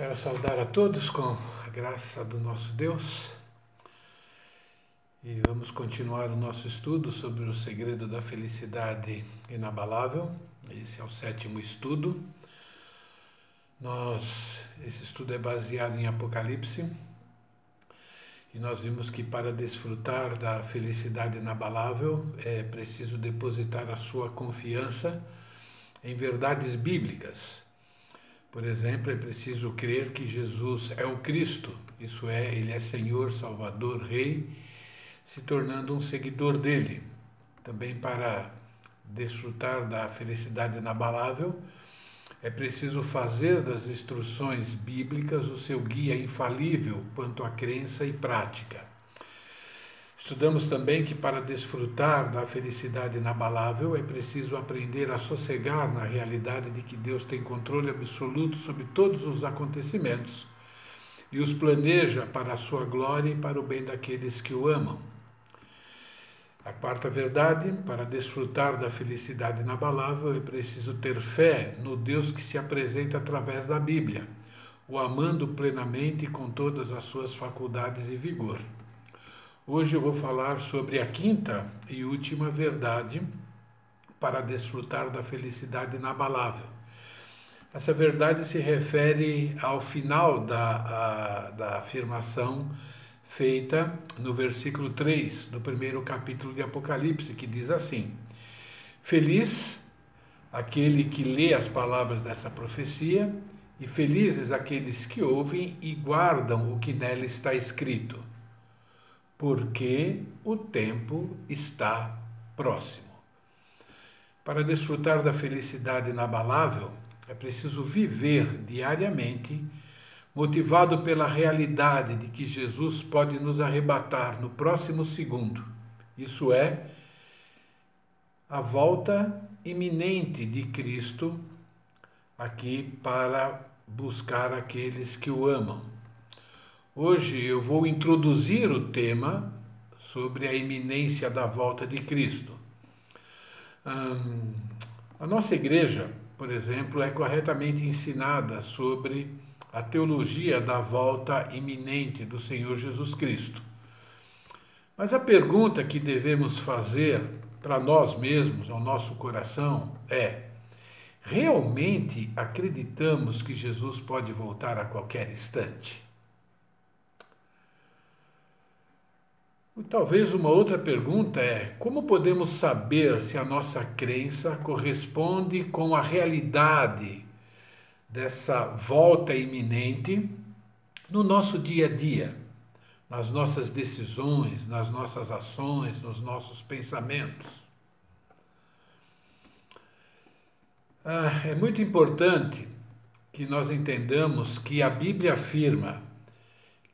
Quero saudar a todos com a graça do nosso Deus e vamos continuar o nosso estudo sobre o segredo da felicidade inabalável. Esse é o sétimo estudo. Nós, esse estudo é baseado em Apocalipse e nós vimos que para desfrutar da felicidade inabalável é preciso depositar a sua confiança em verdades bíblicas por exemplo, é preciso crer que Jesus é o Cristo, isso é, ele é Senhor, Salvador, Rei, se tornando um seguidor dele. Também para desfrutar da felicidade inabalável, é preciso fazer das instruções bíblicas o seu guia infalível quanto à crença e prática. Estudamos também que para desfrutar da felicidade inabalável é preciso aprender a sossegar na realidade de que Deus tem controle absoluto sobre todos os acontecimentos e os planeja para a sua glória e para o bem daqueles que o amam. A quarta verdade, para desfrutar da felicidade inabalável é preciso ter fé no Deus que se apresenta através da Bíblia, o amando plenamente com todas as suas faculdades e vigor. Hoje eu vou falar sobre a quinta e última verdade para desfrutar da felicidade inabalável. Essa verdade se refere ao final da, a, da afirmação feita no versículo 3 do primeiro capítulo de Apocalipse, que diz assim: Feliz aquele que lê as palavras dessa profecia, e felizes aqueles que ouvem e guardam o que nela está escrito porque o tempo está próximo. Para desfrutar da felicidade inabalável, é preciso viver diariamente, motivado pela realidade de que Jesus pode nos arrebatar no próximo segundo. Isso é, a volta iminente de Cristo aqui para buscar aqueles que o amam. Hoje eu vou introduzir o tema sobre a iminência da volta de Cristo. Hum, a nossa igreja, por exemplo, é corretamente ensinada sobre a teologia da volta iminente do Senhor Jesus Cristo. Mas a pergunta que devemos fazer para nós mesmos, ao nosso coração, é: realmente acreditamos que Jesus pode voltar a qualquer instante? Talvez uma outra pergunta é: como podemos saber se a nossa crença corresponde com a realidade dessa volta iminente no nosso dia a dia, nas nossas decisões, nas nossas ações, nos nossos pensamentos? Ah, é muito importante que nós entendamos que a Bíblia afirma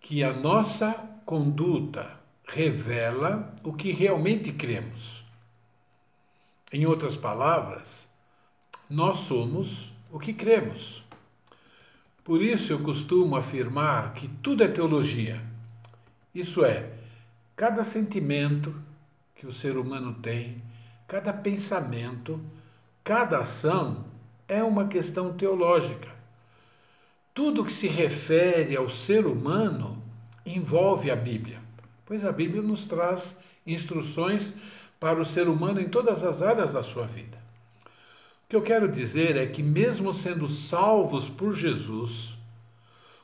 que a nossa conduta, revela o que realmente cremos. Em outras palavras, nós somos o que cremos. Por isso eu costumo afirmar que tudo é teologia. Isso é, cada sentimento que o ser humano tem, cada pensamento, cada ação é uma questão teológica. Tudo que se refere ao ser humano envolve a Bíblia pois a Bíblia nos traz instruções para o ser humano em todas as áreas da sua vida. O que eu quero dizer é que, mesmo sendo salvos por Jesus,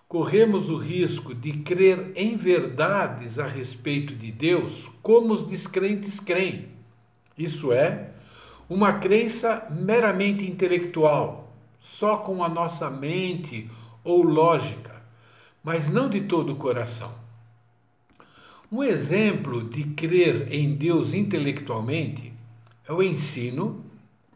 corremos o risco de crer em verdades a respeito de Deus como os descrentes creem. Isso é, uma crença meramente intelectual, só com a nossa mente ou lógica, mas não de todo o coração. Um exemplo de crer em Deus intelectualmente é o ensino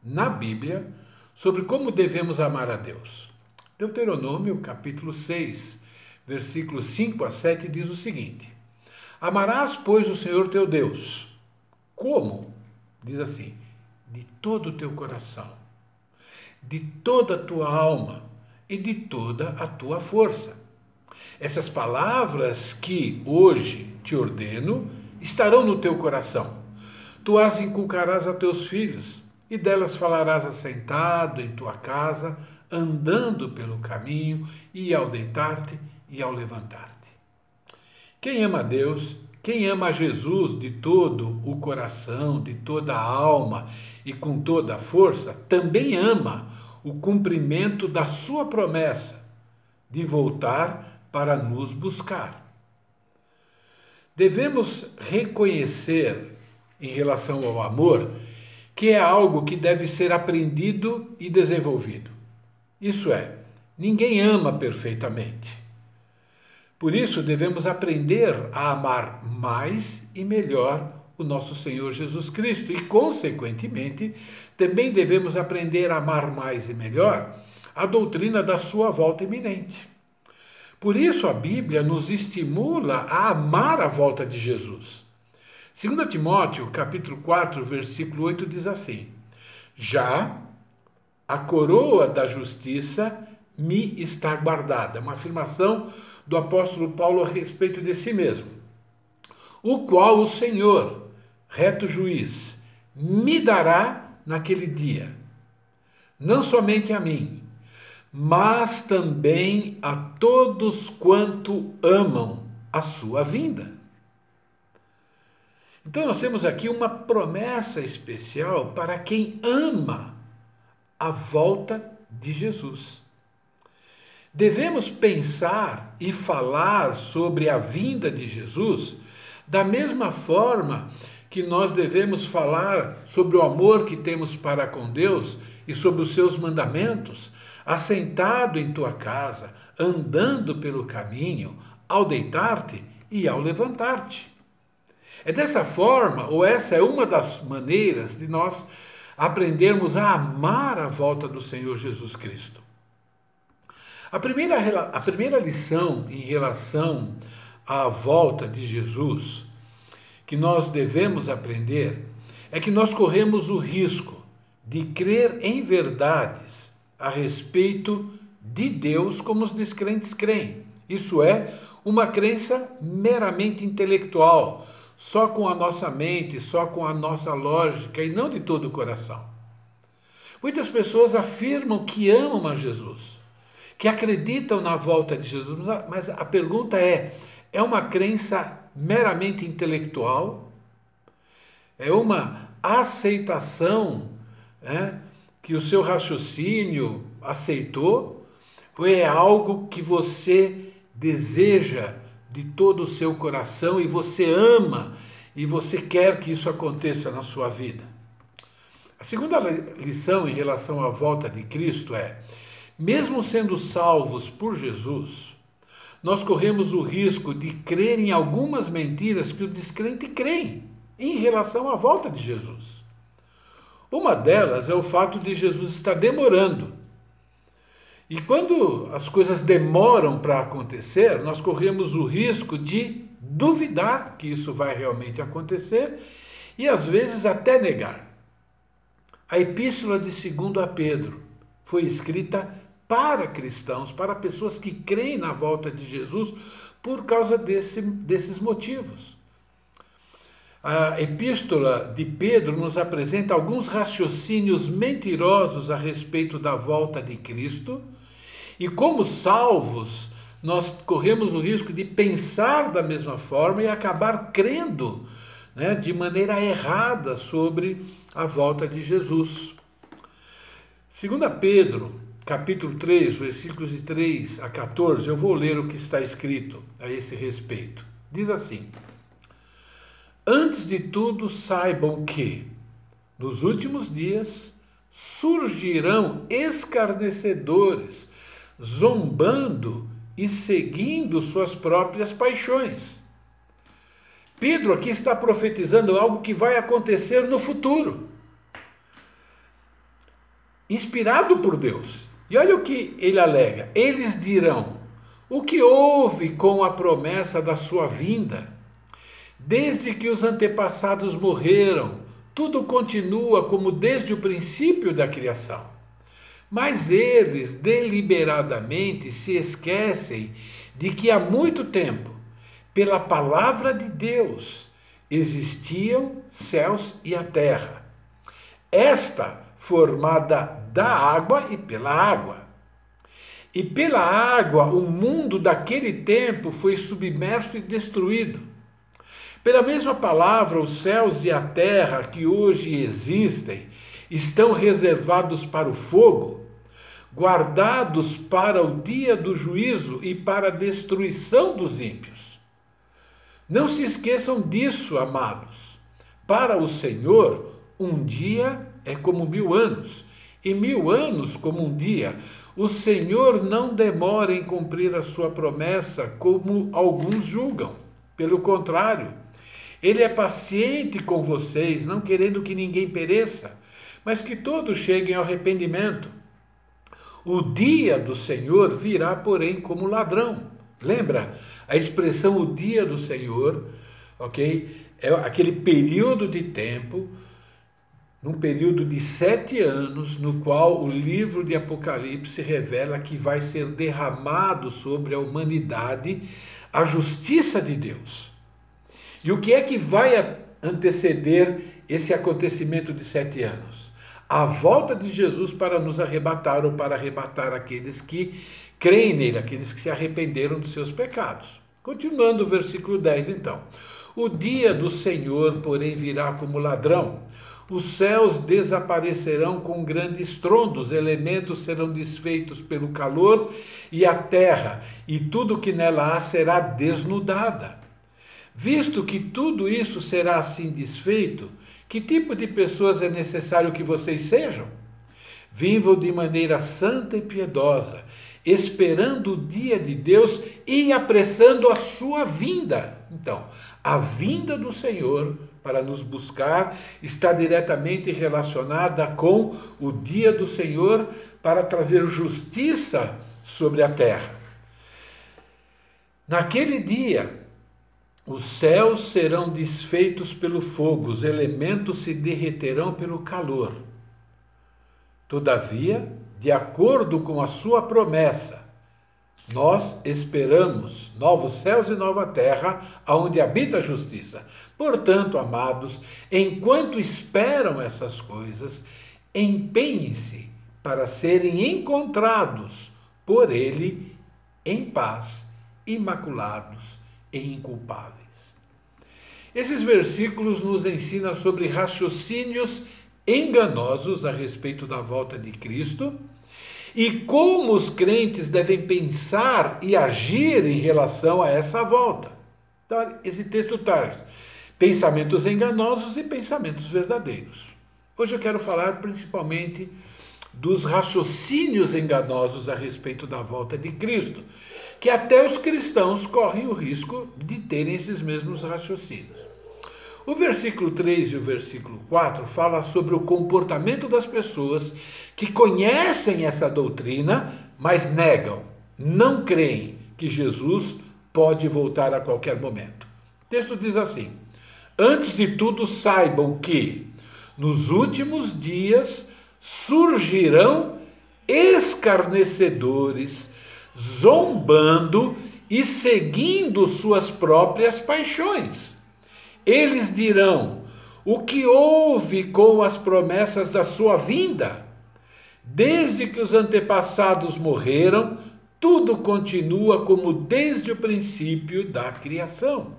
na Bíblia sobre como devemos amar a Deus. Deuteronômio, capítulo 6, versículos 5 a 7 diz o seguinte: Amarás, pois, o Senhor teu Deus. Como? Diz assim: de todo o teu coração, de toda a tua alma e de toda a tua força. Essas palavras que hoje te ordeno estarão no teu coração. Tu as inculcarás a teus filhos, e delas falarás assentado em tua casa, andando pelo caminho, e ao deitar-te e ao levantar-te. Quem ama Deus, quem ama Jesus de todo o coração, de toda a alma e com toda a força, também ama o cumprimento da sua promessa de voltar para nos buscar. Devemos reconhecer, em relação ao amor, que é algo que deve ser aprendido e desenvolvido. Isso é, ninguém ama perfeitamente. Por isso, devemos aprender a amar mais e melhor o nosso Senhor Jesus Cristo e, consequentemente, também devemos aprender a amar mais e melhor a doutrina da sua volta iminente. Por isso, a Bíblia nos estimula a amar a volta de Jesus. 2 Timóteo, capítulo 4, versículo 8 diz assim: Já a coroa da justiça me está guardada. Uma afirmação do apóstolo Paulo a respeito de si mesmo. O qual o Senhor, reto juiz, me dará naquele dia. Não somente a mim, mas também a todos quanto amam a sua vinda. Então nós temos aqui uma promessa especial para quem ama a volta de Jesus. Devemos pensar e falar sobre a vinda de Jesus da mesma forma que nós devemos falar sobre o amor que temos para com Deus e sobre os seus mandamentos, assentado em tua casa, andando pelo caminho, ao deitar-te e ao levantar-te. É dessa forma, ou essa é uma das maneiras de nós aprendermos a amar a volta do Senhor Jesus Cristo. A primeira, a primeira lição em relação à volta de Jesus que nós devemos aprender é que nós corremos o risco de crer em verdades a respeito de Deus como os descrentes creem. Isso é, uma crença meramente intelectual, só com a nossa mente, só com a nossa lógica e não de todo o coração. Muitas pessoas afirmam que amam a Jesus, que acreditam na volta de Jesus, mas a pergunta é: é uma crença meramente intelectual? É uma aceitação né, que o seu raciocínio aceitou? Ou é algo que você deseja de todo o seu coração e você ama e você quer que isso aconteça na sua vida? A segunda lição em relação à volta de Cristo é: mesmo sendo salvos por Jesus, nós corremos o risco de crer em algumas mentiras que o descrente creem em relação à volta de Jesus. Uma delas é o fato de Jesus estar demorando. E quando as coisas demoram para acontecer, nós corremos o risco de duvidar que isso vai realmente acontecer e às vezes até negar. A epístola de 2 a Pedro foi escrita para cristãos, para pessoas que creem na volta de Jesus por causa desse, desses motivos. A epístola de Pedro nos apresenta alguns raciocínios mentirosos a respeito da volta de Cristo, e como salvos, nós corremos o risco de pensar da mesma forma e acabar crendo né, de maneira errada sobre a volta de Jesus. Segundo Pedro, capítulo 3, versículos de 3 a 14, eu vou ler o que está escrito a esse respeito. Diz assim: Antes de tudo, saibam que, nos últimos dias, surgirão escarnecedores, zombando e seguindo suas próprias paixões. Pedro aqui está profetizando algo que vai acontecer no futuro. Inspirado por Deus. E olha o que ele alega: eles dirão: o que houve com a promessa da sua vinda? Desde que os antepassados morreram, tudo continua como desde o princípio da criação. Mas eles deliberadamente se esquecem de que há muito tempo, pela palavra de Deus, existiam céus e a terra. Esta formada da água e pela água. e pela água o mundo daquele tempo foi submerso e destruído. Pela mesma palavra, os céus e a terra que hoje existem estão reservados para o fogo, guardados para o dia do juízo e para a destruição dos ímpios. Não se esqueçam disso, amados. Para o Senhor, um dia é como mil anos, e mil anos como um dia. O Senhor não demora em cumprir a sua promessa, como alguns julgam. Pelo contrário, ele é paciente com vocês, não querendo que ninguém pereça, mas que todos cheguem ao arrependimento. O dia do Senhor virá, porém, como ladrão. Lembra a expressão o dia do Senhor, ok? É aquele período de tempo num período de sete anos, no qual o livro de Apocalipse revela que vai ser derramado sobre a humanidade a justiça de Deus. E o que é que vai anteceder esse acontecimento de sete anos? A volta de Jesus para nos arrebatar ou para arrebatar aqueles que creem nele, aqueles que se arrependeram dos seus pecados. Continuando o versículo 10, então. O dia do Senhor, porém, virá como ladrão os céus desaparecerão com grandes estrondos, elementos serão desfeitos pelo calor, e a terra e tudo que nela há será desnudada. Visto que tudo isso será assim desfeito, que tipo de pessoas é necessário que vocês sejam? Vivam de maneira santa e piedosa, esperando o dia de Deus e apressando a sua vinda. Então, a vinda do Senhor para nos buscar está diretamente relacionada com o dia do Senhor para trazer justiça sobre a terra. Naquele dia, os céus serão desfeitos pelo fogo, os elementos se derreterão pelo calor. Todavia, de acordo com a sua promessa, nós esperamos novos céus e nova terra, aonde habita a justiça. Portanto, amados, enquanto esperam essas coisas, empenhem-se para serem encontrados por Ele em paz, imaculados e inculpáveis. Esses versículos nos ensinam sobre raciocínios enganosos a respeito da volta de Cristo e como os crentes devem pensar e agir em relação a essa volta. Então, esse texto traz pensamentos enganosos e pensamentos verdadeiros. Hoje eu quero falar principalmente dos raciocínios enganosos a respeito da volta de Cristo, que até os cristãos correm o risco de terem esses mesmos raciocínios. O versículo 3 e o versículo 4 fala sobre o comportamento das pessoas que conhecem essa doutrina, mas negam, não creem que Jesus pode voltar a qualquer momento. O texto diz assim: Antes de tudo, saibam que nos últimos dias surgirão escarnecedores, zombando e seguindo suas próprias paixões eles dirão: O que houve com as promessas da sua vinda? Desde que os antepassados morreram, tudo continua como desde o princípio da criação.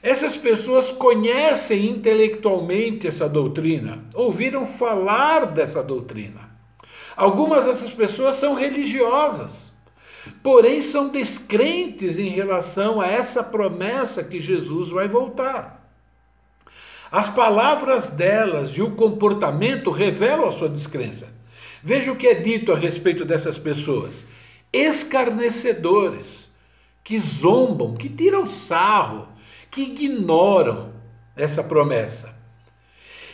Essas pessoas conhecem intelectualmente essa doutrina, ouviram falar dessa doutrina. Algumas dessas pessoas são religiosas porém são descrentes em relação a essa promessa que Jesus vai voltar. As palavras delas e o comportamento revelam a sua descrença. Veja o que é dito a respeito dessas pessoas: escarnecedores, que zombam, que tiram sarro, que ignoram essa promessa.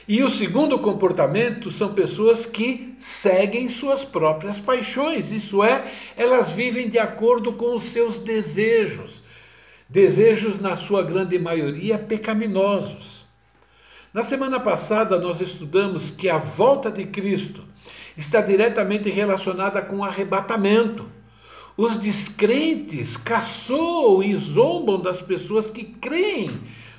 E o segundo comportamento são pessoas que seguem suas próprias paixões, isso é, elas vivem de acordo com os seus desejos, desejos, na sua grande maioria, pecaminosos. Na semana passada, nós estudamos que a volta de Cristo está diretamente relacionada com o arrebatamento. Os descrentes caçoam e zombam das pessoas que creem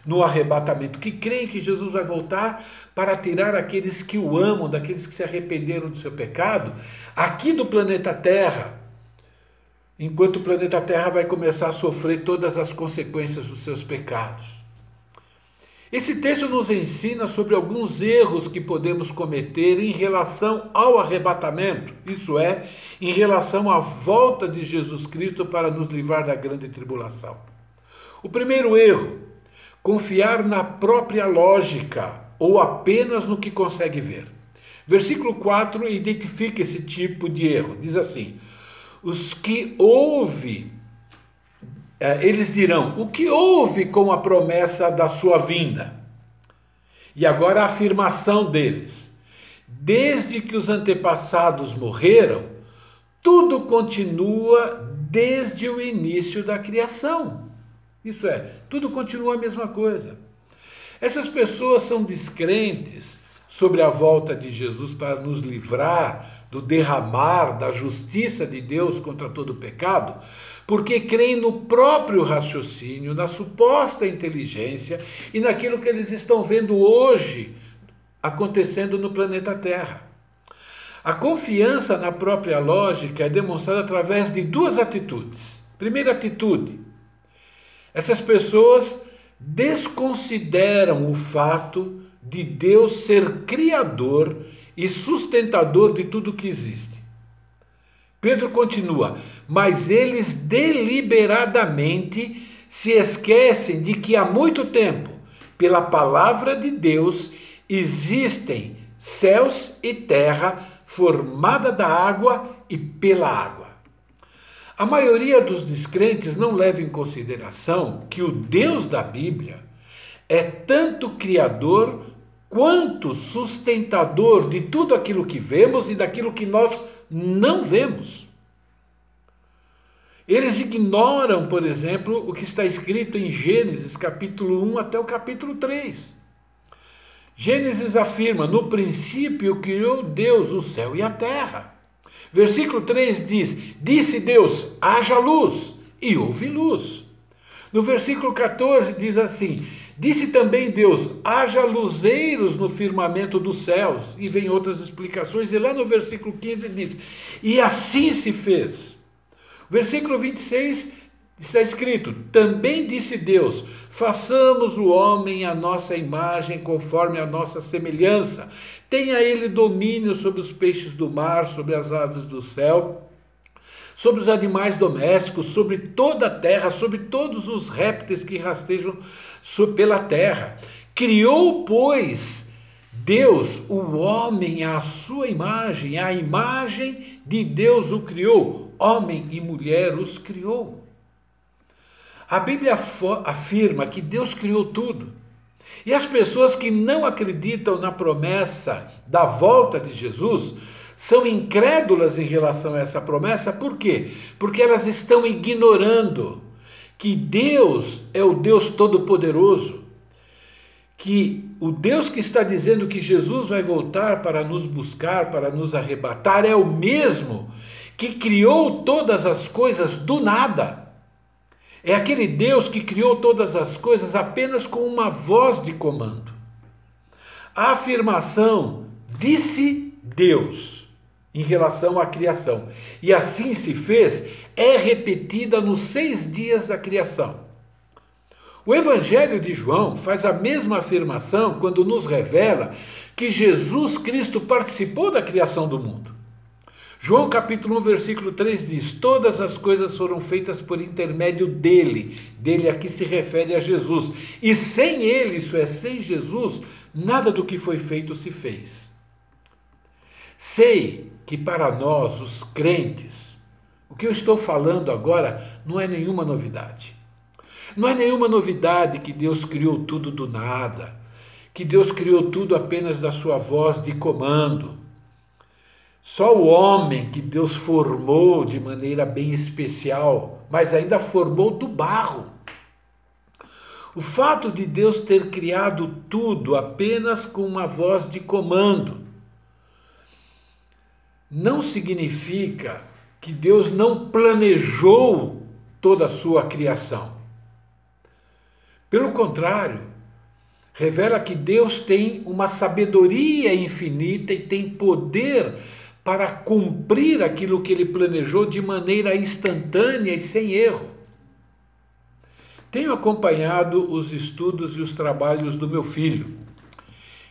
no arrebatamento, que creem que Jesus vai voltar para tirar aqueles que o amam, daqueles que se arrependeram do seu pecado, aqui do planeta Terra, enquanto o planeta Terra vai começar a sofrer todas as consequências dos seus pecados. Esse texto nos ensina sobre alguns erros que podemos cometer em relação ao arrebatamento, isso é, em relação à volta de Jesus Cristo para nos livrar da grande tribulação. O primeiro erro, confiar na própria lógica ou apenas no que consegue ver. Versículo 4 identifica esse tipo de erro. Diz assim: Os que ouvem é, eles dirão: O que houve com a promessa da sua vinda? E agora a afirmação deles: Desde que os antepassados morreram, tudo continua desde o início da criação. Isso é, tudo continua a mesma coisa. Essas pessoas são descrentes sobre a volta de Jesus para nos livrar do derramar da justiça de Deus contra todo pecado, porque creem no próprio raciocínio, na suposta inteligência e naquilo que eles estão vendo hoje acontecendo no planeta Terra. A confiança na própria lógica é demonstrada através de duas atitudes. Primeira atitude: essas pessoas desconsideram o fato de Deus ser criador e sustentador de tudo que existe. Pedro continua: Mas eles deliberadamente se esquecem de que há muito tempo, pela palavra de Deus, existem céus e terra formada da água e pela água. A maioria dos descrentes não leva em consideração que o Deus da Bíblia é tanto criador quanto sustentador de tudo aquilo que vemos e daquilo que nós não vemos. Eles ignoram, por exemplo, o que está escrito em Gênesis capítulo 1 até o capítulo 3. Gênesis afirma: No princípio criou Deus o céu e a terra. Versículo 3 diz: Disse Deus: haja luz, e houve luz. No versículo 14 diz assim: Disse também Deus: haja luzeiros no firmamento dos céus. E vem outras explicações. E lá no versículo 15 diz: E assim se fez. Versículo 26 está escrito: Também disse Deus: façamos o homem à nossa imagem, conforme a nossa semelhança. Tenha ele domínio sobre os peixes do mar, sobre as aves do céu sobre os animais domésticos, sobre toda a terra, sobre todos os répteis que rastejam pela terra. Criou, pois, Deus o homem à sua imagem, a imagem de Deus o criou, homem e mulher os criou. A Bíblia afirma que Deus criou tudo. E as pessoas que não acreditam na promessa da volta de Jesus são incrédulas em relação a essa promessa, por quê? Porque elas estão ignorando que Deus é o Deus Todo-Poderoso, que o Deus que está dizendo que Jesus vai voltar para nos buscar, para nos arrebatar, é o mesmo que criou todas as coisas do nada. É aquele Deus que criou todas as coisas apenas com uma voz de comando. A afirmação disse Deus em relação à criação. E assim se fez, é repetida nos seis dias da criação. O Evangelho de João faz a mesma afirmação quando nos revela que Jesus Cristo participou da criação do mundo. João capítulo 1, versículo 3 diz: Todas as coisas foram feitas por intermédio dele. Dele aqui se refere a Jesus. E sem ele, isso é, sem Jesus, nada do que foi feito se fez. Sei que para nós, os crentes, o que eu estou falando agora não é nenhuma novidade. Não é nenhuma novidade que Deus criou tudo do nada, que Deus criou tudo apenas da sua voz de comando. Só o homem que Deus formou de maneira bem especial, mas ainda formou do barro. O fato de Deus ter criado tudo apenas com uma voz de comando não significa que Deus não planejou toda a sua criação. Pelo contrário, revela que Deus tem uma sabedoria infinita e tem poder para cumprir aquilo que ele planejou de maneira instantânea e sem erro. Tenho acompanhado os estudos e os trabalhos do meu filho.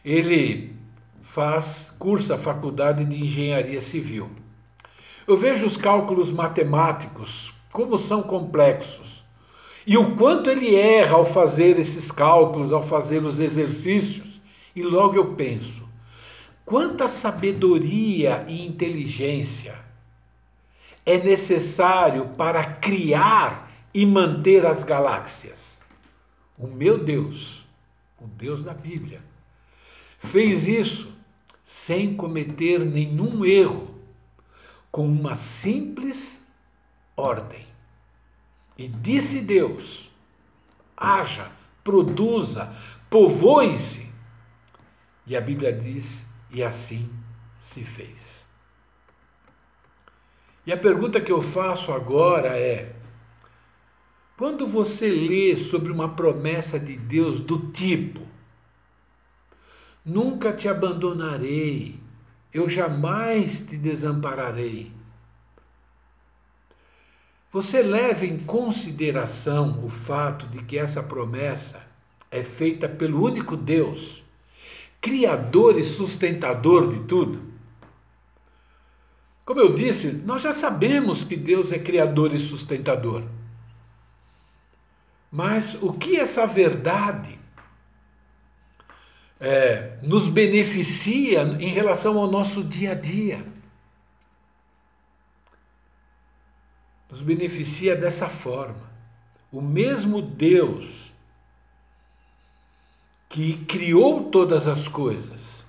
Ele faz, cursa a faculdade de engenharia civil. Eu vejo os cálculos matemáticos, como são complexos, e o quanto ele erra ao fazer esses cálculos, ao fazer os exercícios, e logo eu penso: quanta sabedoria e inteligência é necessário para criar e manter as galáxias? O meu Deus, o Deus da Bíblia, fez isso sem cometer nenhum erro com uma simples ordem. E disse Deus: haja, produza, povoe-se. E a Bíblia diz: e assim se fez. E a pergunta que eu faço agora é: quando você lê sobre uma promessa de Deus do tipo, nunca te abandonarei, eu jamais te desampararei. Você leva em consideração o fato de que essa promessa é feita pelo único Deus, Criador e sustentador de tudo? Como eu disse, nós já sabemos que Deus é Criador e sustentador. Mas o que essa verdade é, nos beneficia em relação ao nosso dia a dia. Nos beneficia dessa forma. O mesmo Deus que criou todas as coisas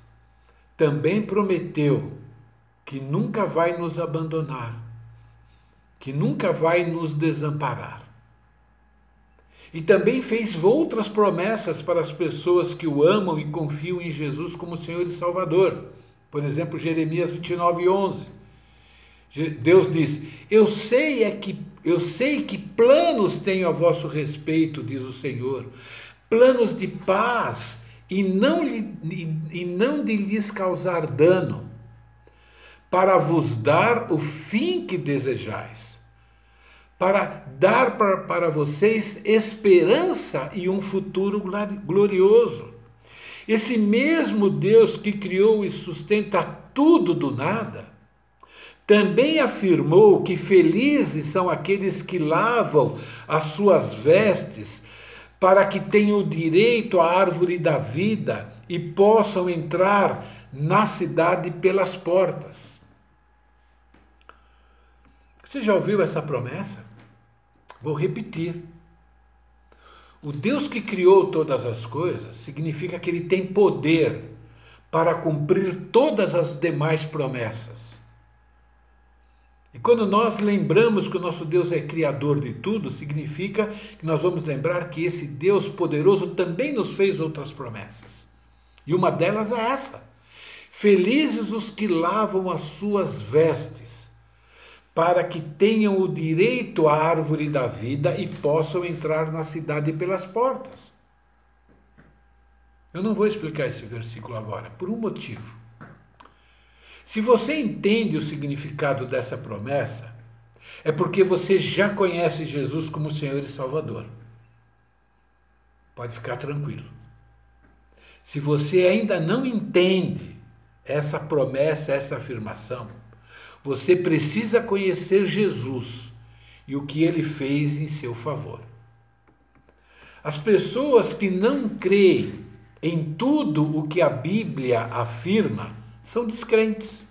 também prometeu que nunca vai nos abandonar, que nunca vai nos desamparar. E também fez outras promessas para as pessoas que o amam e confiam em Jesus como Senhor e Salvador. Por exemplo, Jeremias 29, 11. Deus diz: Eu sei é que eu sei que planos tenho a vosso respeito, diz o Senhor, planos de paz e não, e não de lhes causar dano, para vos dar o fim que desejais para dar para, para vocês esperança e um futuro glorioso. Esse mesmo Deus que criou e sustenta tudo do nada, também afirmou que felizes são aqueles que lavam as suas vestes, para que tenham direito à árvore da vida e possam entrar na cidade pelas portas. Você já ouviu essa promessa? Vou repetir. O Deus que criou todas as coisas significa que ele tem poder para cumprir todas as demais promessas. E quando nós lembramos que o nosso Deus é criador de tudo, significa que nós vamos lembrar que esse Deus poderoso também nos fez outras promessas. E uma delas é essa: Felizes os que lavam as suas vestes para que tenham o direito à árvore da vida e possam entrar na cidade pelas portas. Eu não vou explicar esse versículo agora, por um motivo. Se você entende o significado dessa promessa, é porque você já conhece Jesus como Senhor e Salvador. Pode ficar tranquilo. Se você ainda não entende essa promessa, essa afirmação, você precisa conhecer Jesus e o que ele fez em seu favor. As pessoas que não creem em tudo o que a Bíblia afirma são descrentes.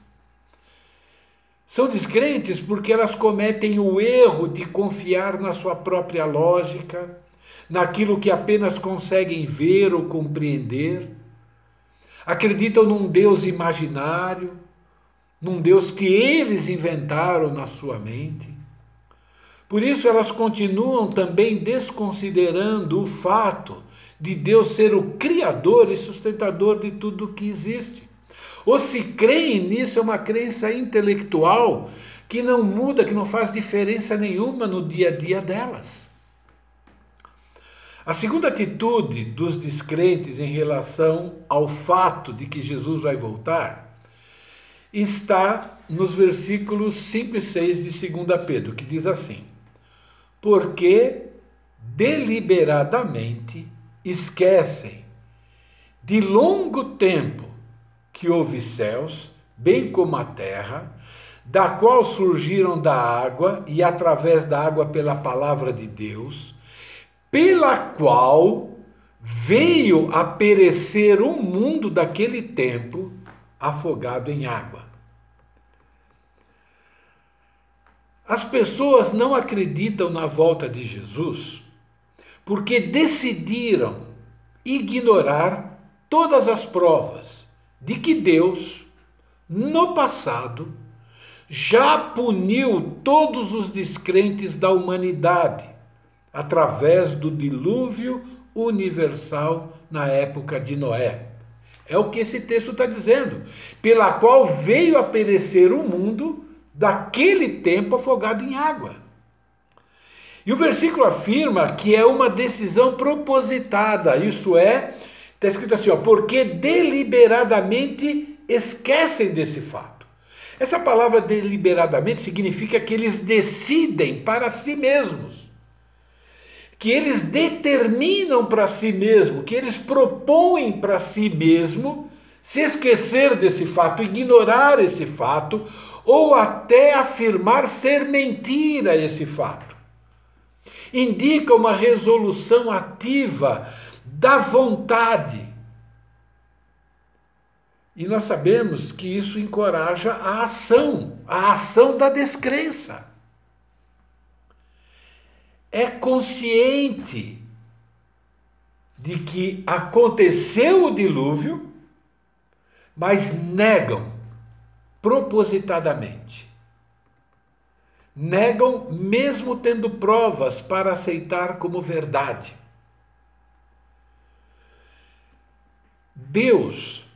São descrentes porque elas cometem o erro de confiar na sua própria lógica, naquilo que apenas conseguem ver ou compreender. Acreditam num Deus imaginário, num Deus que eles inventaram na sua mente. Por isso elas continuam também desconsiderando o fato de Deus ser o criador e sustentador de tudo que existe. Ou se creem nisso, é uma crença intelectual que não muda, que não faz diferença nenhuma no dia a dia delas. A segunda atitude dos descrentes em relação ao fato de que Jesus vai voltar está nos versículos 5 e 6 de 2 Pedro, que diz assim: Porque deliberadamente esquecem de longo tempo que houve céus, bem como a terra, da qual surgiram da água e através da água pela palavra de Deus, pela qual veio a perecer o mundo daquele tempo afogado em água. As pessoas não acreditam na volta de Jesus porque decidiram ignorar todas as provas de que Deus, no passado, já puniu todos os descrentes da humanidade através do dilúvio universal na época de Noé. É o que esse texto está dizendo, pela qual veio a perecer o mundo daquele tempo afogado em água. E o versículo afirma que é uma decisão propositada, isso é, está escrito assim, ó, porque deliberadamente esquecem desse fato. Essa palavra deliberadamente significa que eles decidem para si mesmos que eles determinam para si mesmo, que eles propõem para si mesmo se esquecer desse fato, ignorar esse fato, ou até afirmar ser mentira esse fato. Indica uma resolução ativa da vontade. E nós sabemos que isso encoraja a ação, a ação da descrença é consciente de que aconteceu o dilúvio, mas negam propositadamente. Negam mesmo tendo provas para aceitar como verdade. Deus,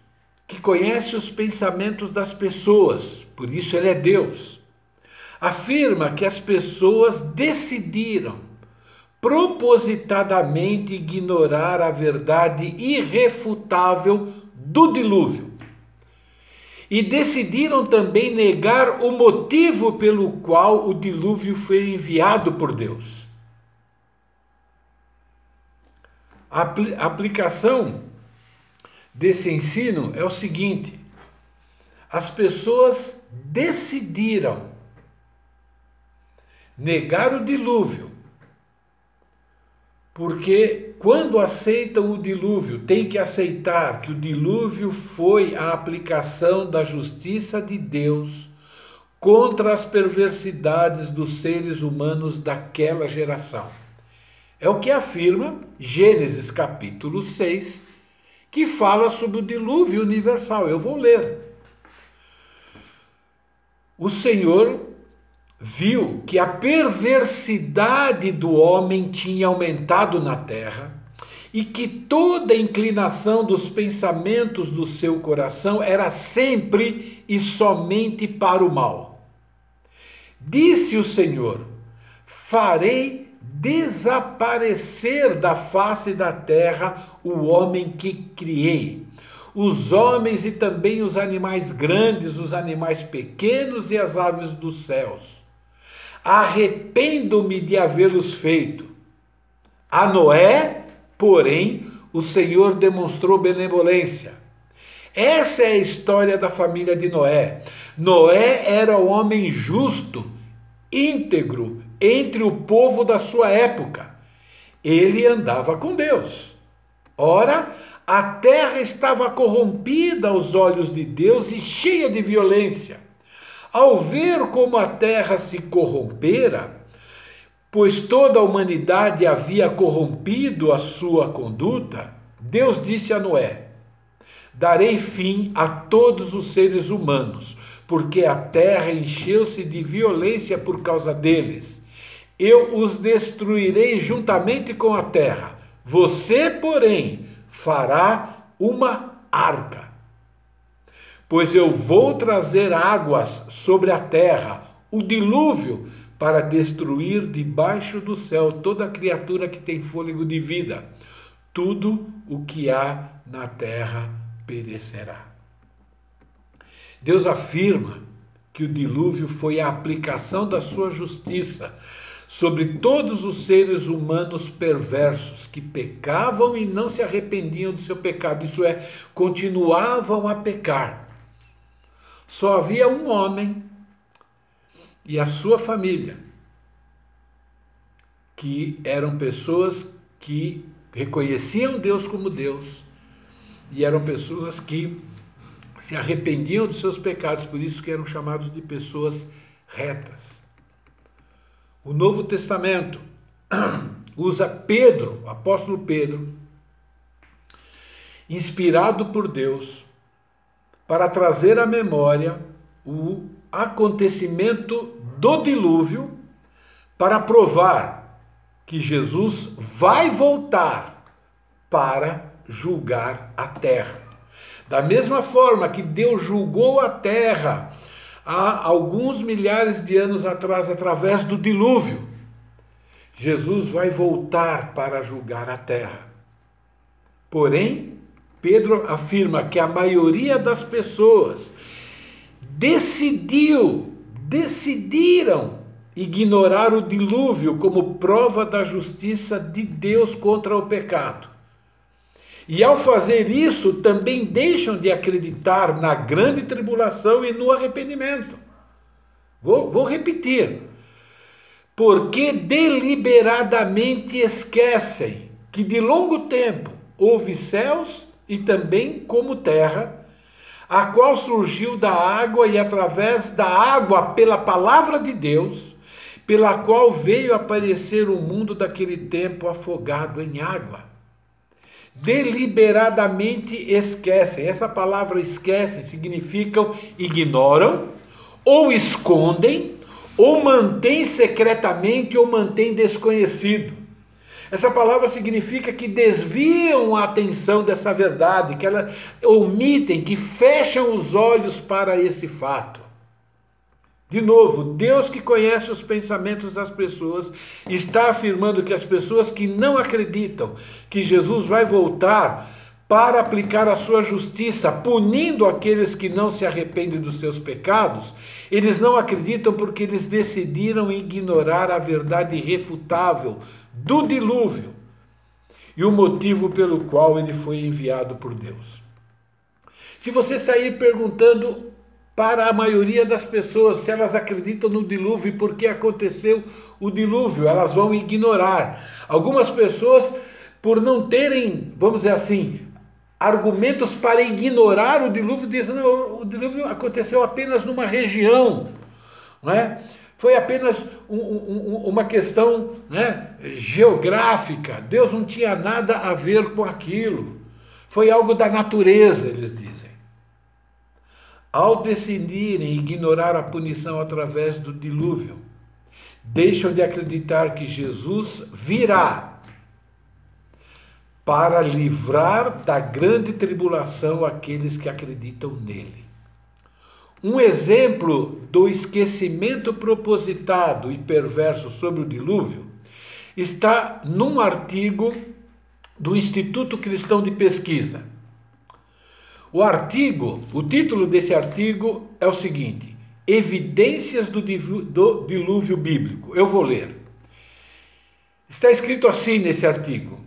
que conhece os pensamentos das pessoas, por isso Ele é Deus afirma que as pessoas decidiram propositadamente ignorar a verdade irrefutável do dilúvio. E decidiram também negar o motivo pelo qual o dilúvio foi enviado por Deus. A aplicação desse ensino é o seguinte: as pessoas decidiram negar o dilúvio, porque quando aceitam o dilúvio, tem que aceitar que o dilúvio foi a aplicação da justiça de Deus contra as perversidades dos seres humanos daquela geração. É o que afirma Gênesis capítulo 6, que fala sobre o dilúvio universal. Eu vou ler. O Senhor viu que a perversidade do homem tinha aumentado na terra e que toda inclinação dos pensamentos do seu coração era sempre e somente para o mal. Disse o Senhor: Farei desaparecer da face da terra o homem que criei, os homens e também os animais grandes, os animais pequenos e as aves dos céus Arrependo-me de havê-los feito. A Noé, porém, o Senhor demonstrou benevolência. Essa é a história da família de Noé. Noé era o homem justo, íntegro entre o povo da sua época. Ele andava com Deus. Ora, a terra estava corrompida aos olhos de Deus e cheia de violência. Ao ver como a terra se corrompera, pois toda a humanidade havia corrompido a sua conduta, Deus disse a Noé: Darei fim a todos os seres humanos, porque a terra encheu-se de violência por causa deles. Eu os destruirei juntamente com a terra. Você, porém, fará uma arca pois eu vou trazer águas sobre a terra, o dilúvio, para destruir debaixo do céu toda criatura que tem fôlego de vida. Tudo o que há na terra perecerá. Deus afirma que o dilúvio foi a aplicação da sua justiça sobre todos os seres humanos perversos que pecavam e não se arrependiam do seu pecado, isso é, continuavam a pecar. Só havia um homem e a sua família, que eram pessoas que reconheciam Deus como Deus e eram pessoas que se arrependiam dos seus pecados, por isso que eram chamados de pessoas retas. O Novo Testamento usa Pedro, apóstolo Pedro, inspirado por Deus, para trazer à memória o acontecimento do dilúvio, para provar que Jesus vai voltar para julgar a terra. Da mesma forma que Deus julgou a terra há alguns milhares de anos atrás, através do dilúvio, Jesus vai voltar para julgar a terra. Porém, Pedro afirma que a maioria das pessoas decidiu, decidiram ignorar o dilúvio como prova da justiça de Deus contra o pecado. E ao fazer isso, também deixam de acreditar na grande tribulação e no arrependimento. Vou, vou repetir. Porque deliberadamente esquecem que de longo tempo houve céus e também como terra, a qual surgiu da água e através da água pela palavra de Deus, pela qual veio aparecer o mundo daquele tempo afogado em água deliberadamente esquecem. Essa palavra esquecem significa ignoram, ou escondem, ou mantêm secretamente, ou mantêm desconhecido. Essa palavra significa que desviam a atenção dessa verdade, que ela omitem, que fecham os olhos para esse fato. De novo, Deus que conhece os pensamentos das pessoas está afirmando que as pessoas que não acreditam que Jesus vai voltar para aplicar a sua justiça, punindo aqueles que não se arrependem dos seus pecados, eles não acreditam porque eles decidiram ignorar a verdade irrefutável do dilúvio e o motivo pelo qual ele foi enviado por Deus. Se você sair perguntando para a maioria das pessoas, se elas acreditam no dilúvio e por que aconteceu o dilúvio, elas vão ignorar. Algumas pessoas, por não terem, vamos dizer assim, argumentos para ignorar o dilúvio, dizem: não, o dilúvio aconteceu apenas numa região, não é? Foi apenas um, um, uma questão né, geográfica. Deus não tinha nada a ver com aquilo. Foi algo da natureza, eles dizem ao decidirem ignorar a punição através do dilúvio, deixam de acreditar que Jesus virá para livrar da grande tribulação aqueles que acreditam nele. Um exemplo do esquecimento propositado e perverso sobre o dilúvio está num artigo do Instituto Cristão de Pesquisa. O artigo, o título desse artigo é o seguinte: Evidências do dilúvio bíblico. Eu vou ler. Está escrito assim nesse artigo: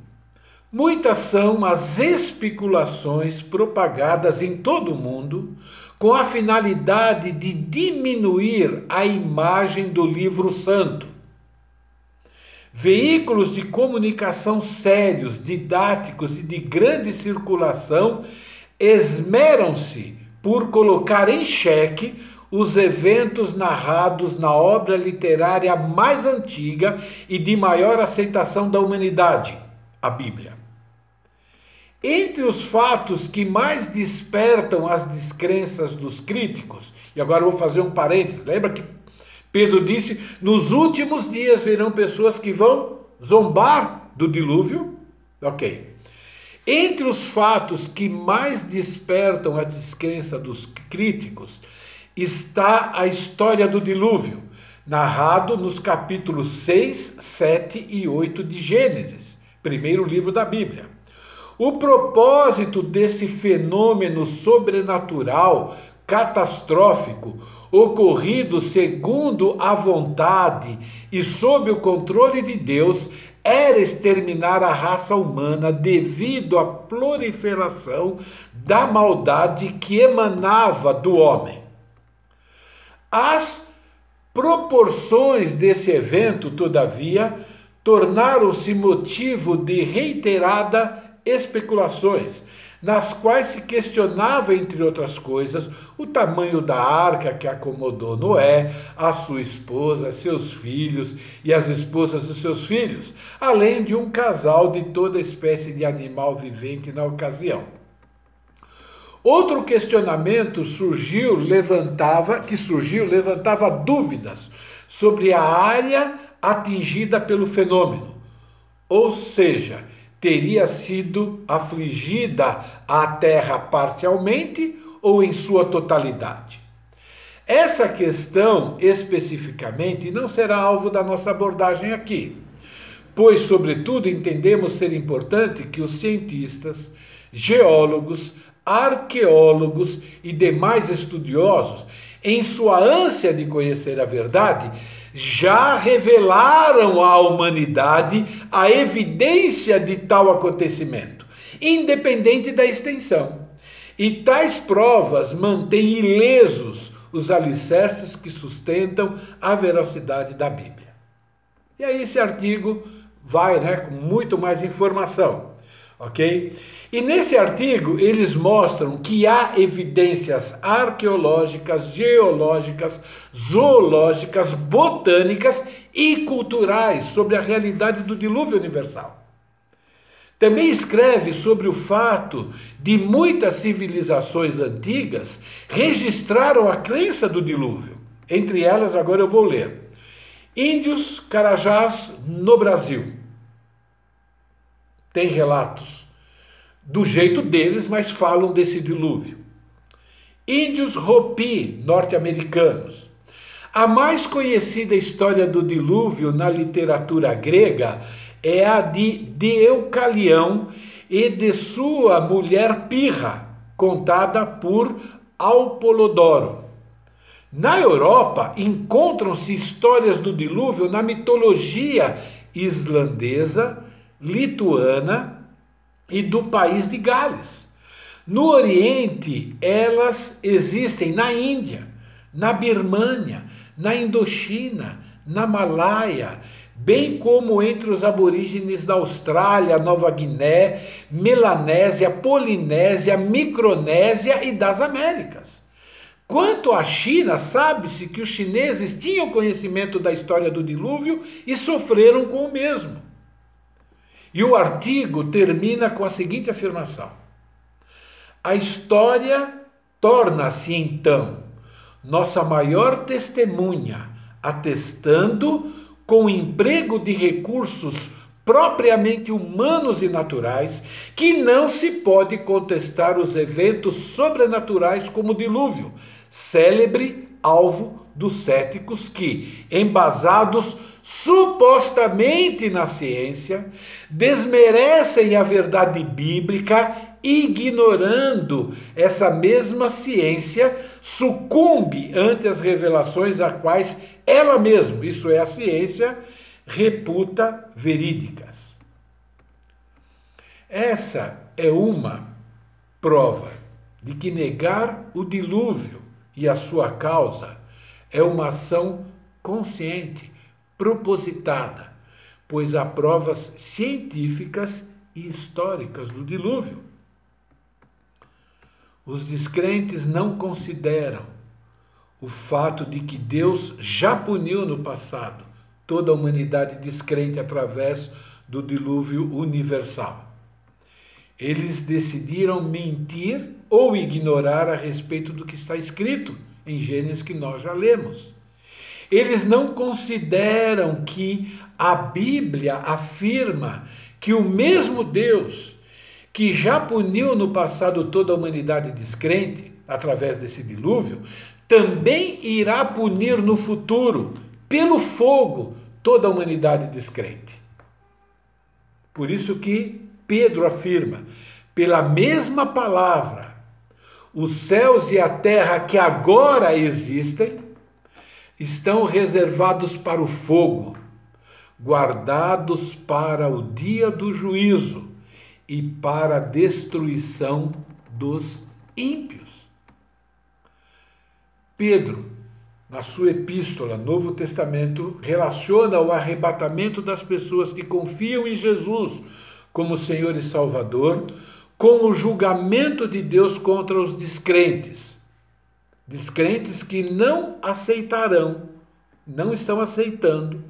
Muitas são as especulações propagadas em todo o mundo com a finalidade de diminuir a imagem do livro santo. Veículos de comunicação sérios, didáticos e de grande circulação esmeram-se por colocar em xeque os eventos narrados na obra literária mais antiga e de maior aceitação da humanidade, a Bíblia. Entre os fatos que mais despertam as descrenças dos críticos, e agora eu vou fazer um parênteses, lembra que Pedro disse: nos últimos dias virão pessoas que vão zombar do dilúvio? Ok. Entre os fatos que mais despertam a descrença dos críticos está a história do dilúvio, narrado nos capítulos 6, 7 e 8 de Gênesis, primeiro livro da Bíblia. O propósito desse fenômeno sobrenatural catastrófico ocorrido segundo a vontade e sob o controle de Deus era exterminar a raça humana devido à proliferação da maldade que emanava do homem. As proporções desse evento, todavia, tornaram-se motivo de reiterada especulações, nas quais se questionava, entre outras coisas, o tamanho da arca que acomodou Noé, a sua esposa, seus filhos e as esposas dos seus filhos, além de um casal de toda espécie de animal vivente na ocasião. Outro questionamento surgiu, levantava, que surgiu, levantava dúvidas sobre a área atingida pelo fenômeno. Ou seja, teria sido afligida a terra parcialmente ou em sua totalidade? Essa questão especificamente não será alvo da nossa abordagem aqui, pois, sobretudo, entendemos ser importante que os cientistas, geólogos, arqueólogos e demais estudiosos, em sua ânsia de conhecer a verdade, já revelaram à humanidade a evidência de tal acontecimento, independente da extensão. E tais provas mantêm ilesos os alicerces que sustentam a veracidade da Bíblia. E aí esse artigo vai né, com muito mais informação ok? E nesse artigo eles mostram que há evidências arqueológicas, geológicas, zoológicas, botânicas e culturais sobre a realidade do dilúvio universal. Também escreve sobre o fato de muitas civilizações antigas registraram a crença do dilúvio. Entre elas, agora eu vou ler. Índios Carajás no Brasil tem relatos do jeito deles, mas falam desse dilúvio. Índios Hopi, norte-americanos. A mais conhecida história do dilúvio na literatura grega é a de Deucalião e de sua mulher Pirra, contada por Apollodoro. Na Europa, encontram-se histórias do dilúvio na mitologia islandesa, lituana e do país de Gales. No Oriente, elas existem na Índia, na Birmânia, na Indochina, na Malaya, bem como entre os aborígenes da Austrália, Nova Guiné, Melanésia, Polinésia, Micronésia e das Américas. Quanto à China, sabe-se que os chineses tinham conhecimento da história do dilúvio e sofreram com o mesmo. E o artigo termina com a seguinte afirmação: A história torna-se então nossa maior testemunha, atestando com o emprego de recursos propriamente humanos e naturais, que não se pode contestar os eventos sobrenaturais como o dilúvio, célebre alvo dos céticos que, embasados supostamente na ciência, desmerecem a verdade bíblica, ignorando essa mesma ciência, sucumbe ante as revelações a quais ela mesma, isso é a ciência, reputa verídicas. Essa é uma prova de que negar o dilúvio e a sua causa é uma ação consciente, propositada, pois há provas científicas e históricas do dilúvio. Os descrentes não consideram o fato de que Deus já puniu no passado toda a humanidade descrente através do dilúvio universal. Eles decidiram mentir ou ignorar a respeito do que está escrito em Gênesis que nós já lemos. Eles não consideram que a Bíblia afirma que o mesmo Deus que já puniu no passado toda a humanidade descrente, através desse dilúvio, também irá punir no futuro, pelo fogo, toda a humanidade descrente. Por isso que Pedro afirma, pela mesma palavra, os céus e a terra que agora existem estão reservados para o fogo, guardados para o dia do juízo e para a destruição dos ímpios. Pedro, na sua epístola, Novo Testamento, relaciona o arrebatamento das pessoas que confiam em Jesus como Senhor e Salvador com o julgamento de Deus contra os descrentes. Descrentes que não aceitarão, não estão aceitando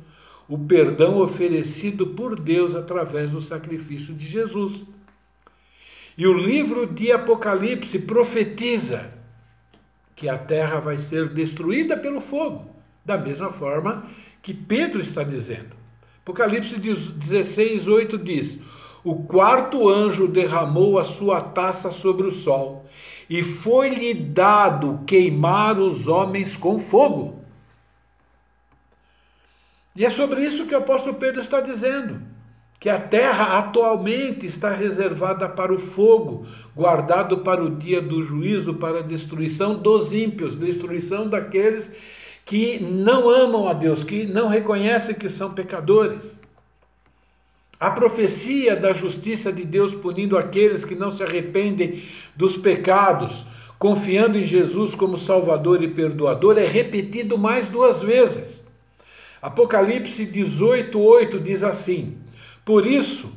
o perdão oferecido por Deus através do sacrifício de Jesus. E o livro de Apocalipse profetiza que a terra vai ser destruída pelo fogo, da mesma forma que Pedro está dizendo. Apocalipse 16, 8 diz: O quarto anjo derramou a sua taça sobre o sol, e foi-lhe dado queimar os homens com fogo. E é sobre isso que o apóstolo Pedro está dizendo que a terra atualmente está reservada para o fogo, guardado para o dia do juízo, para a destruição dos ímpios, destruição daqueles que não amam a Deus, que não reconhecem que são pecadores. A profecia da justiça de Deus punindo aqueles que não se arrependem dos pecados, confiando em Jesus como Salvador e Perdoador, é repetido mais duas vezes. Apocalipse 18:8 diz assim: por isso,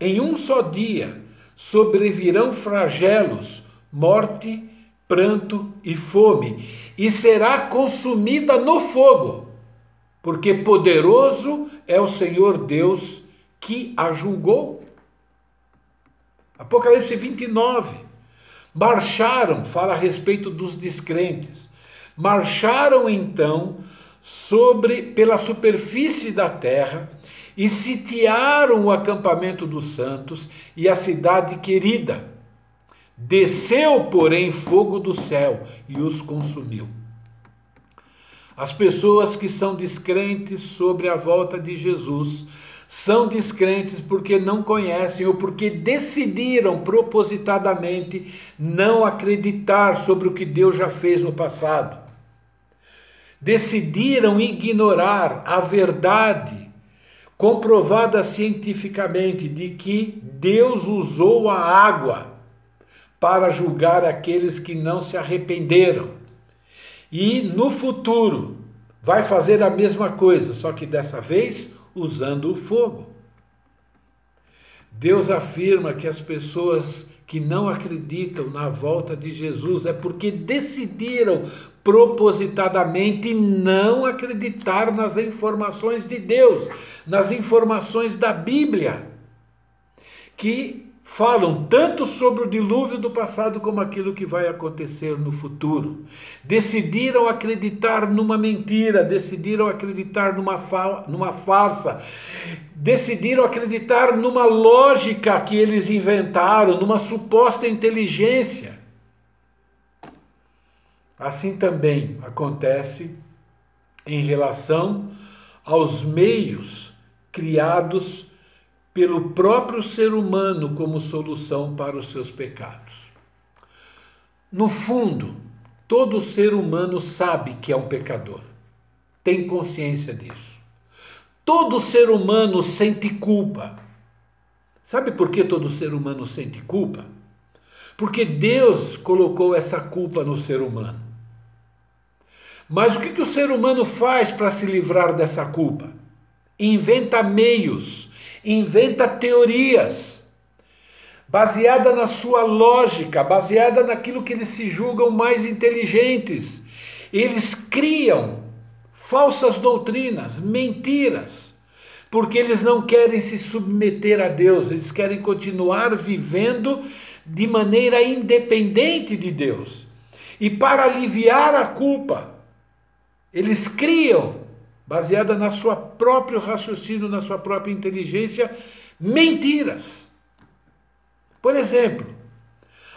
em um só dia sobrevirão flagelos, morte, pranto e fome, e será consumida no fogo, porque poderoso é o Senhor Deus que a julgou. Apocalipse 29. Marcharam, fala a respeito dos descrentes. Marcharam então sobre pela superfície da terra e sitiaram o acampamento dos santos e a cidade querida. Desceu, porém, fogo do céu e os consumiu. As pessoas que são descrentes sobre a volta de Jesus são descrentes porque não conhecem ou porque decidiram propositadamente não acreditar sobre o que Deus já fez no passado. Decidiram ignorar a verdade comprovada cientificamente de que Deus usou a água para julgar aqueles que não se arrependeram. E no futuro vai fazer a mesma coisa, só que dessa vez usando o fogo. Deus afirma que as pessoas que não acreditam na volta de Jesus é porque decidiram propositadamente não acreditar nas informações de Deus, nas informações da Bíblia, que falam tanto sobre o dilúvio do passado como aquilo que vai acontecer no futuro. Decidiram acreditar numa mentira, decidiram acreditar numa, fa numa farsa, decidiram acreditar numa lógica que eles inventaram, numa suposta inteligência. Assim também acontece em relação aos meios criados pelo próprio ser humano como solução para os seus pecados. No fundo, todo ser humano sabe que é um pecador, tem consciência disso. Todo ser humano sente culpa. Sabe por que todo ser humano sente culpa? Porque Deus colocou essa culpa no ser humano. Mas o que, que o ser humano faz para se livrar dessa culpa? Inventa meios inventa teorias baseada na sua lógica, baseada naquilo que eles se julgam mais inteligentes. Eles criam falsas doutrinas, mentiras, porque eles não querem se submeter a Deus, eles querem continuar vivendo de maneira independente de Deus. E para aliviar a culpa, eles criam baseada na sua próprio raciocínio, na sua própria inteligência, mentiras. Por exemplo,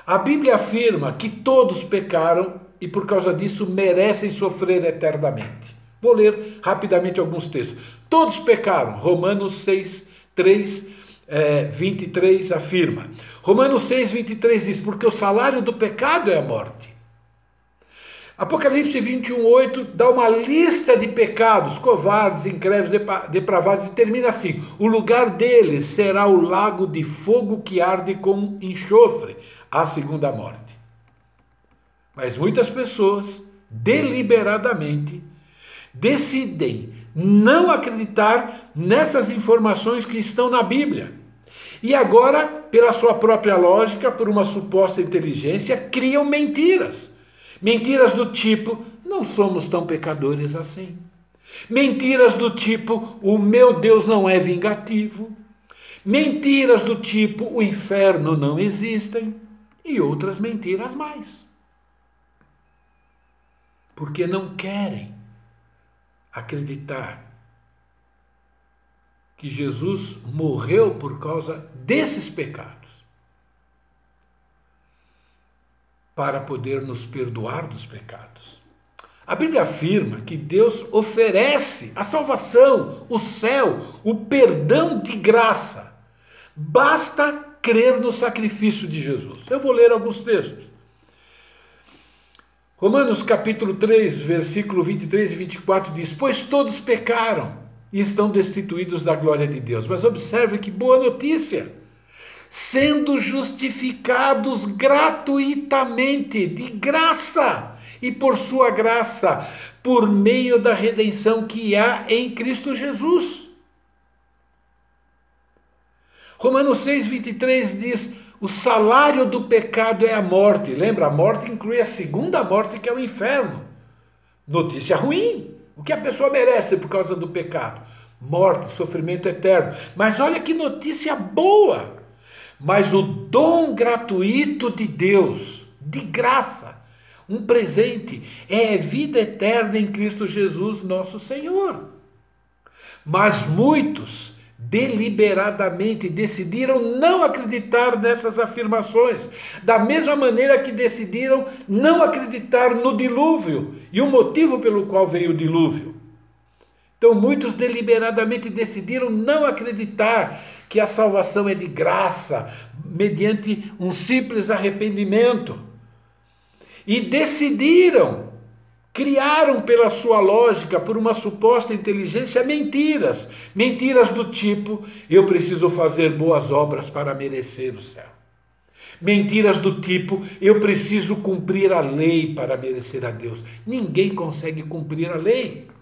a Bíblia afirma que todos pecaram e por causa disso merecem sofrer eternamente. Vou ler rapidamente alguns textos. Todos pecaram, Romanos 6, 3 é, 23 afirma. Romanos 6, 23 diz: Porque o salário do pecado é a morte. Apocalipse 21, 8 dá uma lista de pecados, covardes, incrédulos, depravados, e termina assim: O lugar deles será o lago de fogo que arde com enxofre, a segunda morte. Mas muitas pessoas, deliberadamente, decidem não acreditar nessas informações que estão na Bíblia. E agora, pela sua própria lógica, por uma suposta inteligência, criam mentiras. Mentiras do tipo: não somos tão pecadores assim. Mentiras do tipo: o meu Deus não é vingativo. Mentiras do tipo: o inferno não existe. E outras mentiras mais. Porque não querem acreditar que Jesus morreu por causa desses pecados, para poder nos perdoar dos pecados. A Bíblia afirma que Deus oferece a salvação, o céu, o perdão de graça. Basta crer no sacrifício de Jesus. Eu vou ler alguns textos. Romanos capítulo 3, versículo 23 e 24 diz: Pois todos pecaram e estão destituídos da glória de Deus. Mas observe que boa notícia! Sendo justificados gratuitamente, de graça, e por sua graça, por meio da redenção que há em Cristo Jesus. Romanos 6, 23 diz: o salário do pecado é a morte. Lembra, a morte inclui a segunda morte, que é o inferno. Notícia ruim. O que a pessoa merece por causa do pecado? Morte, sofrimento eterno. Mas olha que notícia boa! Mas o dom gratuito de Deus, de graça, um presente, é vida eterna em Cristo Jesus, nosso Senhor. Mas muitos deliberadamente decidiram não acreditar nessas afirmações, da mesma maneira que decidiram não acreditar no dilúvio e o motivo pelo qual veio o dilúvio. Então, muitos deliberadamente decidiram não acreditar que a salvação é de graça, mediante um simples arrependimento. E decidiram criaram pela sua lógica, por uma suposta inteligência, mentiras. Mentiras do tipo: eu preciso fazer boas obras para merecer o céu. Mentiras do tipo: eu preciso cumprir a lei para merecer a Deus. Ninguém consegue cumprir a lei.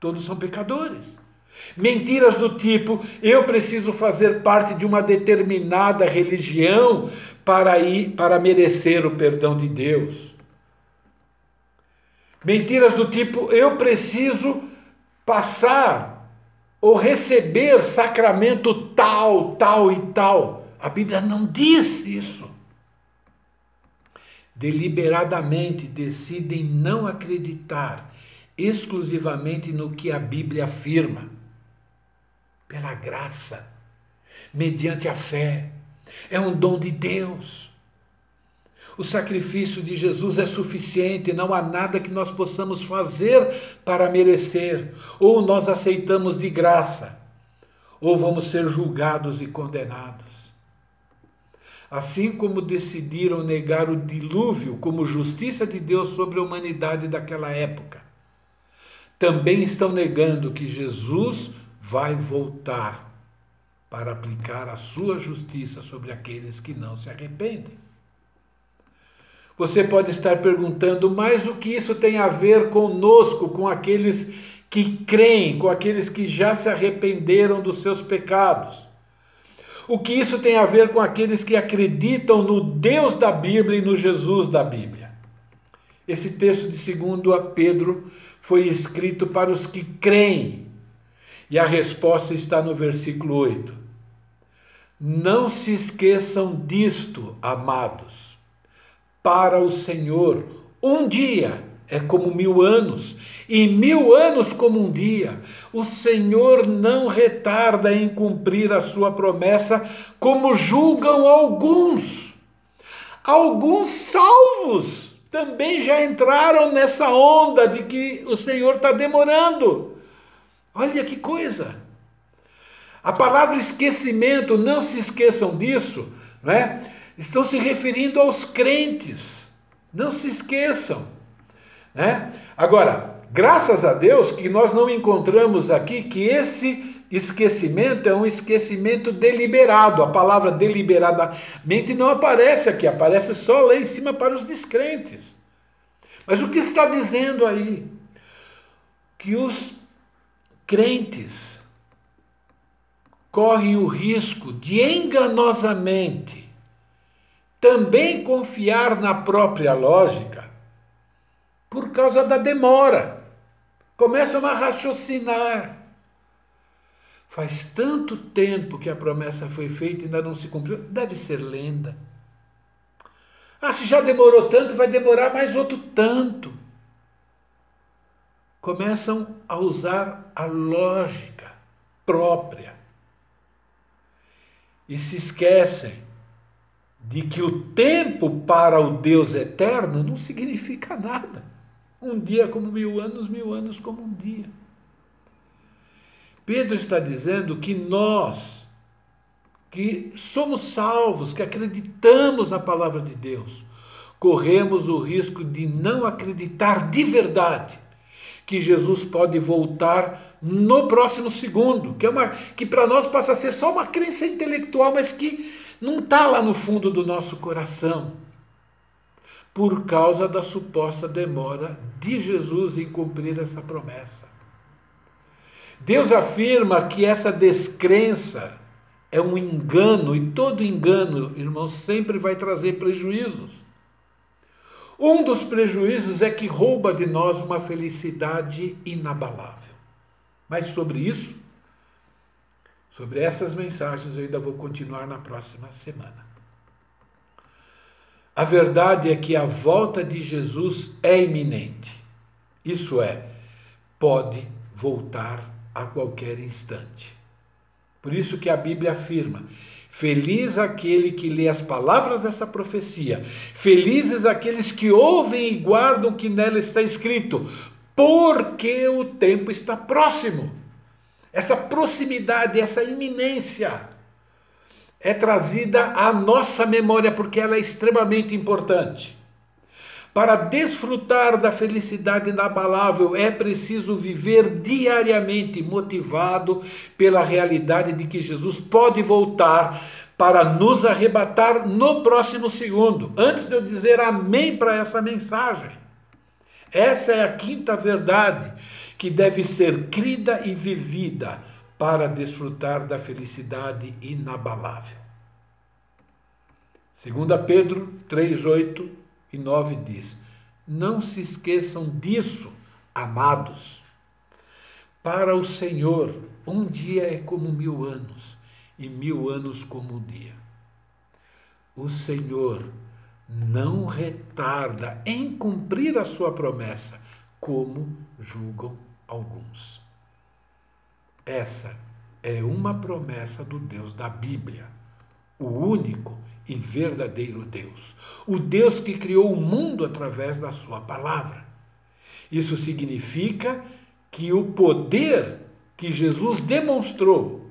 Todos são pecadores. Mentiras do tipo: eu preciso fazer parte de uma determinada religião para ir para merecer o perdão de Deus. Mentiras do tipo: eu preciso passar ou receber sacramento tal, tal e tal. A Bíblia não diz isso. Deliberadamente decidem não acreditar exclusivamente no que a Bíblia afirma. Pela graça, mediante a fé. É um dom de Deus. O sacrifício de Jesus é suficiente, não há nada que nós possamos fazer para merecer. Ou nós aceitamos de graça, ou vamos ser julgados e condenados. Assim como decidiram negar o dilúvio como justiça de Deus sobre a humanidade daquela época, também estão negando que Jesus vai voltar para aplicar a sua justiça sobre aqueles que não se arrependem. Você pode estar perguntando, mas o que isso tem a ver conosco, com aqueles que creem, com aqueles que já se arrependeram dos seus pecados? O que isso tem a ver com aqueles que acreditam no Deus da Bíblia e no Jesus da Bíblia? Esse texto de 2 Pedro foi escrito para os que creem. E a resposta está no versículo 8. Não se esqueçam disto, amados para o Senhor. Um dia é como mil anos, e mil anos como um dia. O Senhor não retarda em cumprir a sua promessa, como julgam alguns. Alguns salvos também já entraram nessa onda de que o Senhor está demorando. Olha que coisa! A palavra esquecimento, não se esqueçam disso, não é? Estão se referindo aos crentes. Não se esqueçam. Né? Agora, graças a Deus que nós não encontramos aqui que esse esquecimento é um esquecimento deliberado. A palavra deliberadamente não aparece aqui, aparece só lá em cima para os descrentes. Mas o que está dizendo aí? Que os crentes correm o risco de enganosamente também confiar na própria lógica por causa da demora. Começam a raciocinar. Faz tanto tempo que a promessa foi feita e ainda não se cumpriu. Deve ser lenda. Ah, se já demorou tanto, vai demorar mais outro tanto. Começam a usar a lógica própria e se esquecem de que o tempo para o Deus eterno não significa nada. Um dia como mil anos, mil anos como um dia. Pedro está dizendo que nós, que somos salvos, que acreditamos na palavra de Deus, corremos o risco de não acreditar de verdade que Jesus pode voltar no próximo segundo, que é uma que para nós passa a ser só uma crença intelectual, mas que não está lá no fundo do nosso coração, por causa da suposta demora de Jesus em cumprir essa promessa. Deus afirma que essa descrença é um engano, e todo engano, irmãos, sempre vai trazer prejuízos. Um dos prejuízos é que rouba de nós uma felicidade inabalável. Mas sobre isso, sobre essas mensagens, eu ainda vou continuar na próxima semana. A verdade é que a volta de Jesus é iminente. Isso é, pode voltar a qualquer instante. Por isso que a Bíblia afirma: Feliz aquele que lê as palavras dessa profecia, felizes aqueles que ouvem e guardam o que nela está escrito, porque o tempo está próximo. Essa proximidade, essa iminência é trazida à nossa memória porque ela é extremamente importante. Para desfrutar da felicidade inabalável, é preciso viver diariamente motivado pela realidade de que Jesus pode voltar para nos arrebatar no próximo segundo. Antes de eu dizer amém para essa mensagem. Essa é a quinta verdade que deve ser crida e vivida para desfrutar da felicidade inabalável. 2 Pedro 3:8 e 9 diz: Não se esqueçam disso, amados. Para o Senhor, um dia é como mil anos, e mil anos como um dia. O Senhor não retarda em cumprir a sua promessa, como julgam alguns. Essa é uma promessa do Deus da Bíblia, o único e verdadeiro Deus. O Deus que criou o mundo através da Sua palavra. Isso significa que o poder que Jesus demonstrou,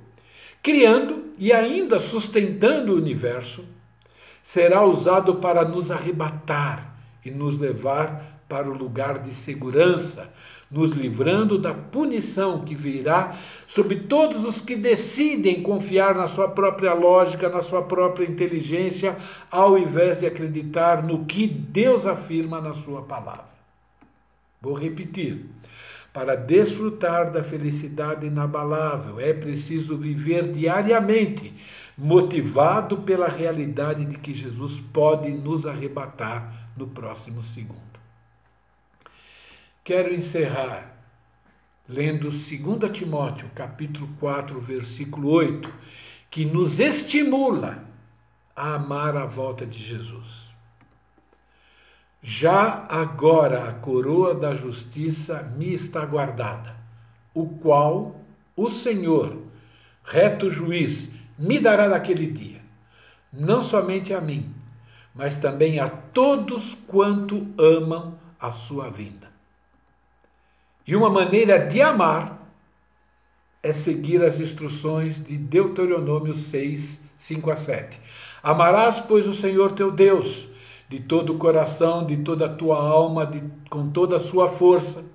criando e ainda sustentando o universo, será usado para nos arrebatar e nos levar para o lugar de segurança, nos livrando da punição que virá sobre todos os que decidem confiar na sua própria lógica, na sua própria inteligência, ao invés de acreditar no que Deus afirma na sua palavra. Vou repetir. Para desfrutar da felicidade inabalável, é preciso viver diariamente, motivado pela realidade de que Jesus pode nos arrebatar no próximo segundo. Quero encerrar lendo 2 Timóteo, capítulo 4, versículo 8, que nos estimula a amar a volta de Jesus. Já agora a coroa da justiça me está guardada, o qual o Senhor, reto juiz, me dará naquele dia, não somente a mim, mas também a todos quanto amam a sua vinda. E uma maneira de amar é seguir as instruções de Deuteronômio 6, 5 a 7. Amarás, pois, o Senhor teu Deus de todo o coração, de toda a tua alma, de, com toda a sua força.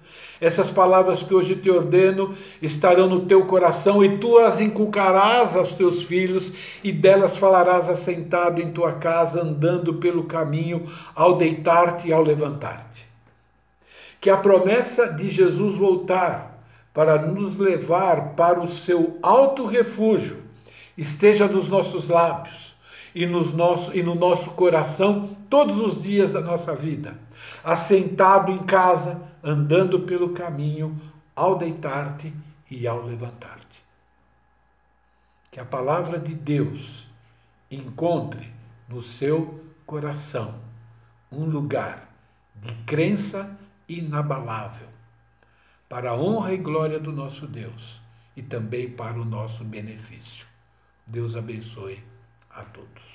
Essas palavras que hoje te ordeno estarão no teu coração e tu as inculcarás aos teus filhos e delas falarás assentado em tua casa, andando pelo caminho, ao deitar-te e ao levantar-te. Que a promessa de Jesus voltar para nos levar para o seu alto refúgio esteja nos nossos lábios e, nos nosso, e no nosso coração todos os dias da nossa vida, assentado em casa, andando pelo caminho, ao deitar-te e ao levantar-te. Que a palavra de Deus encontre no seu coração um lugar de crença inabalável, para a honra e glória do nosso Deus e também para o nosso benefício. Deus abençoe a todos.